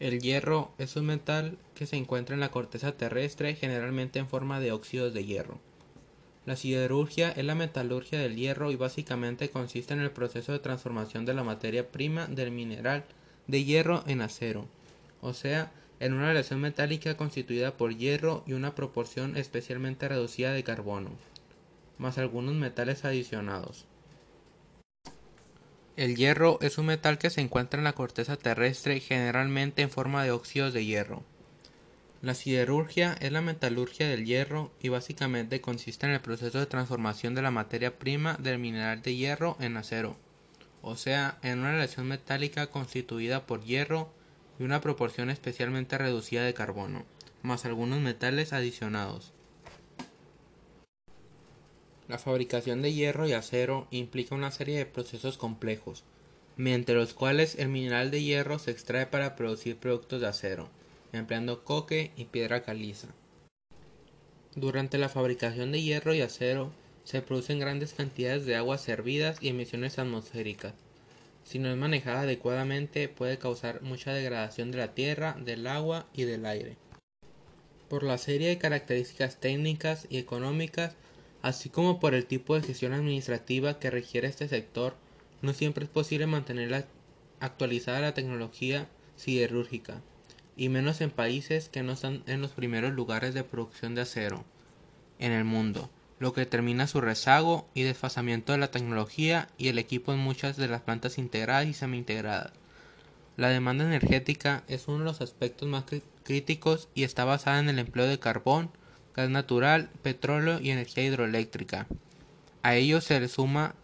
El hierro es un metal que se encuentra en la corteza terrestre generalmente en forma de óxidos de hierro. La siderurgia es la metalurgia del hierro y básicamente consiste en el proceso de transformación de la materia prima del mineral de hierro en acero, o sea, en una aleación metálica constituida por hierro y una proporción especialmente reducida de carbono, más algunos metales adicionados. El hierro es un metal que se encuentra en la corteza terrestre generalmente en forma de óxidos de hierro. La siderurgia es la metalurgia del hierro y básicamente consiste en el proceso de transformación de la materia prima del mineral de hierro en acero, o sea, en una aleación metálica constituida por hierro y una proporción especialmente reducida de carbono, más algunos metales adicionados. La fabricación de hierro y acero implica una serie de procesos complejos, mediante los cuales el mineral de hierro se extrae para producir productos de acero, empleando coque y piedra caliza. Durante la fabricación de hierro y acero se producen grandes cantidades de aguas servidas y emisiones atmosféricas. Si no es manejada adecuadamente puede causar mucha degradación de la tierra, del agua y del aire. Por la serie de características técnicas y económicas así como por el tipo de gestión administrativa que requiere este sector, no siempre es posible mantener actualizada la tecnología siderúrgica, y menos en países que no están en los primeros lugares de producción de acero en el mundo, lo que determina su rezago y desfasamiento de la tecnología y el equipo en muchas de las plantas integradas y semi-integradas. La demanda energética es uno de los aspectos más críticos y está basada en el empleo de carbón, gas natural, petróleo y energía hidroeléctrica. A ello se le suma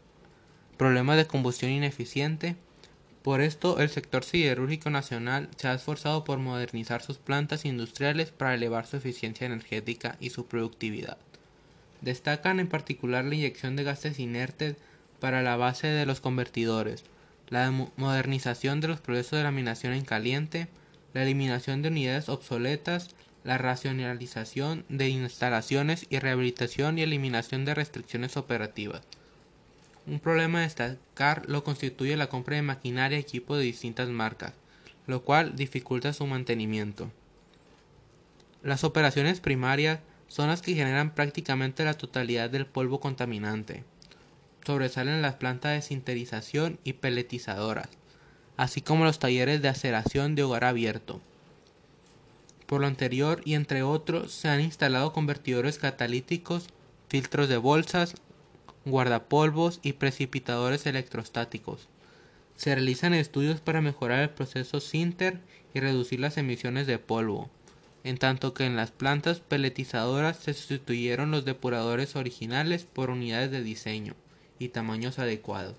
problemas de combustión ineficiente. Por esto, el sector siderúrgico nacional se ha esforzado por modernizar sus plantas industriales para elevar su eficiencia energética y su productividad. Destacan en particular la inyección de gases inertes para la base de los convertidores, la modernización de los procesos de laminación en caliente, la eliminación de unidades obsoletas, la racionalización de instalaciones y rehabilitación y eliminación de restricciones operativas. Un problema a destacar lo constituye la compra de maquinaria y equipo de distintas marcas, lo cual dificulta su mantenimiento. Las operaciones primarias son las que generan prácticamente la totalidad del polvo contaminante. Sobresalen las plantas de sinterización y peletizadoras, así como los talleres de aceración de hogar abierto. Por lo anterior y entre otros se han instalado convertidores catalíticos, filtros de bolsas, guardapolvos y precipitadores electrostáticos. Se realizan estudios para mejorar el proceso Sinter y reducir las emisiones de polvo, en tanto que en las plantas peletizadoras se sustituyeron los depuradores originales por unidades de diseño y tamaños adecuados.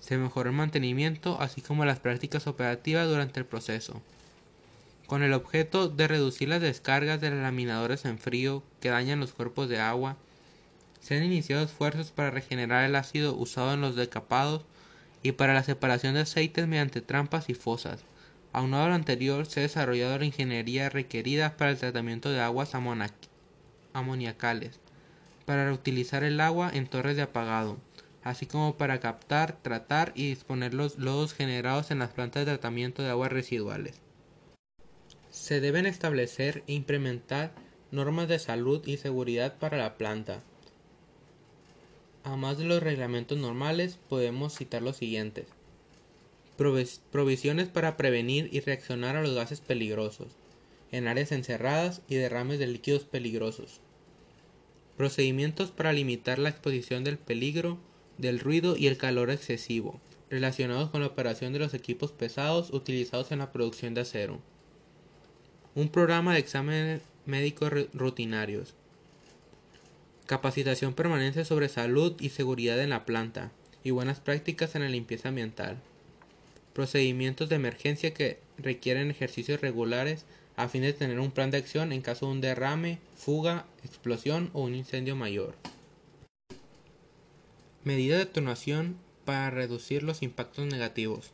Se mejoró el mantenimiento así como las prácticas operativas durante el proceso con el objeto de reducir las descargas de laminadores en frío que dañan los cuerpos de agua. Se han iniciado esfuerzos para regenerar el ácido usado en los decapados y para la separación de aceites mediante trampas y fosas. Aunado a lo anterior, se ha desarrollado la ingeniería requerida para el tratamiento de aguas amoniacales, para reutilizar el agua en torres de apagado, así como para captar, tratar y disponer los lodos generados en las plantas de tratamiento de aguas residuales. Se deben establecer e implementar normas de salud y seguridad para la planta. Además de los reglamentos normales, podemos citar los siguientes. provisiones para prevenir y reaccionar a los gases peligrosos en áreas encerradas y derrames de líquidos peligrosos. Procedimientos para limitar la exposición del peligro, del ruido y el calor excesivo, relacionados con la operación de los equipos pesados utilizados en la producción de acero un programa de exámenes médicos rutinarios, capacitación permanente sobre salud y seguridad en la planta y buenas prácticas en la limpieza ambiental, procedimientos de emergencia que requieren ejercicios regulares a fin de tener un plan de acción en caso de un derrame, fuga, explosión o un incendio mayor. Medida de atenuación para reducir los impactos negativos.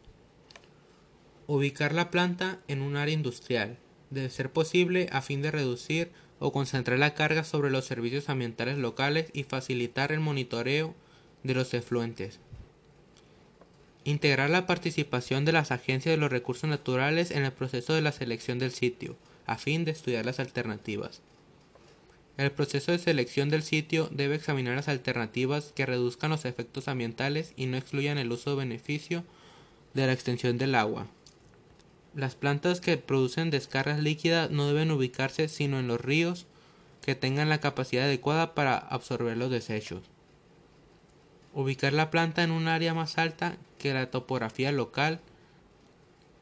Ubicar la planta en un área industrial, de ser posible a fin de reducir o concentrar la carga sobre los servicios ambientales locales y facilitar el monitoreo de los efluentes. Integrar la participación de las agencias de los recursos naturales en el proceso de la selección del sitio, a fin de estudiar las alternativas. El proceso de selección del sitio debe examinar las alternativas que reduzcan los efectos ambientales y no excluyan el uso o beneficio de la extensión del agua. Las plantas que producen descargas líquidas no deben ubicarse sino en los ríos que tengan la capacidad adecuada para absorber los desechos. Ubicar la planta en un área más alta que la topografía local,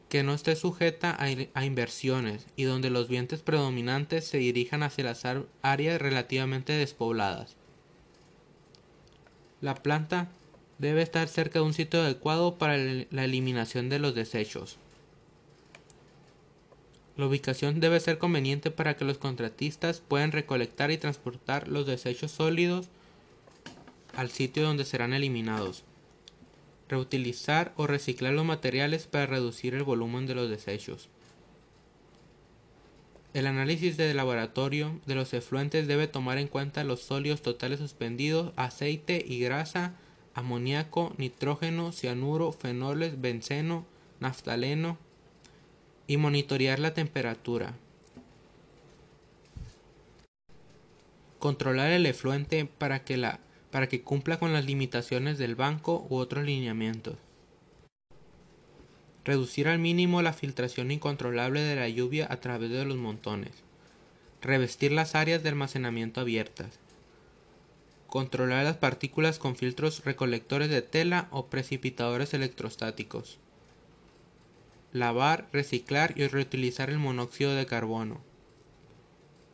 que no esté sujeta a, inversiones y donde los vientos predominantes se dirijan hacia las áreas relativamente despobladas. La planta debe estar cerca de un sitio adecuado para la eliminación de los desechos. La ubicación debe ser conveniente para que los contratistas puedan recolectar y transportar los desechos sólidos al sitio donde serán eliminados. Reutilizar o reciclar los materiales para reducir el volumen de los desechos. El análisis de laboratorio de los efluentes debe tomar en cuenta los sólidos totales suspendidos, aceite y grasa, amoníaco, nitrógeno, cianuro, fenoles, benceno, naftaleno y monitorear la temperatura. Controlar el efluente para que la para que cumpla con las limitaciones del banco u otros lineamientos. Reducir al mínimo la filtración incontrolable de la lluvia a través de los montones. Revestir las áreas de almacenamiento abiertas. Controlar las partículas con filtros recolectores de tela o precipitadores electrostáticos. Lavar, reciclar y reutilizar el monóxido de carbono.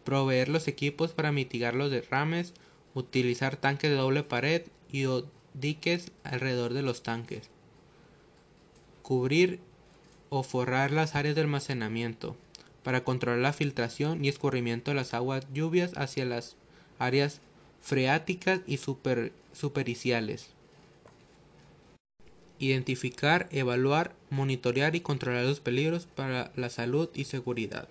Proveer los equipos para mitigar los derrames utilizar tanques de doble pared y diques alrededor de los tanques, cubrir o forrar las áreas de almacenamiento para controlar la filtración y escurrimiento de las aguas lluvias hacia las áreas freáticas y supericiales. Identificar, evaluar, monitorear y controlar los peligros para la salud y seguridad.